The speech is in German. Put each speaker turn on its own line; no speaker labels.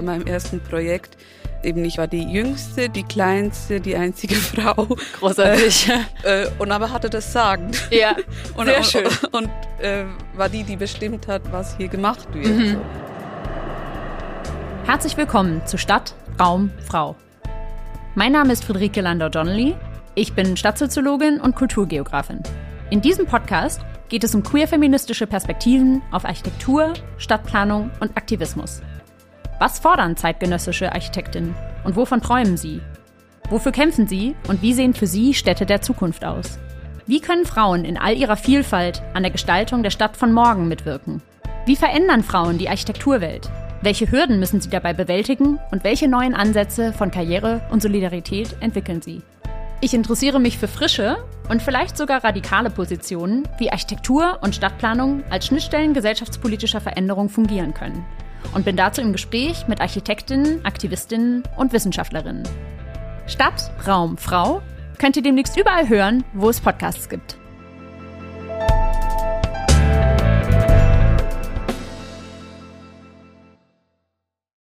bei meinem ersten Projekt. Eben ich war die jüngste, die kleinste, die einzige Frau.
Großartig.
Äh, und aber hatte das Sagen.
Ja,
und,
sehr schön.
Und, und äh, war die, die bestimmt hat, was hier gemacht wird.
Mhm. Herzlich willkommen zu Stadt, Raum, Frau. Mein Name ist Friederike Landau-Donnelly. Ich bin Stadtsoziologin und Kulturgeografin. In diesem Podcast geht es um queer-feministische Perspektiven auf Architektur, Stadtplanung und Aktivismus. Was fordern zeitgenössische Architektinnen und wovon träumen sie? Wofür kämpfen sie und wie sehen für sie Städte der Zukunft aus? Wie können Frauen in all ihrer Vielfalt an der Gestaltung der Stadt von morgen mitwirken? Wie verändern Frauen die Architekturwelt? Welche Hürden müssen sie dabei bewältigen und welche neuen Ansätze von Karriere und Solidarität entwickeln sie? Ich interessiere mich für frische und vielleicht sogar radikale Positionen, wie Architektur und Stadtplanung als Schnittstellen gesellschaftspolitischer Veränderung fungieren können. Und bin dazu im Gespräch mit Architektinnen, Aktivistinnen und Wissenschaftlerinnen. Stadt, Raum, Frau könnt ihr demnächst überall hören, wo es Podcasts gibt.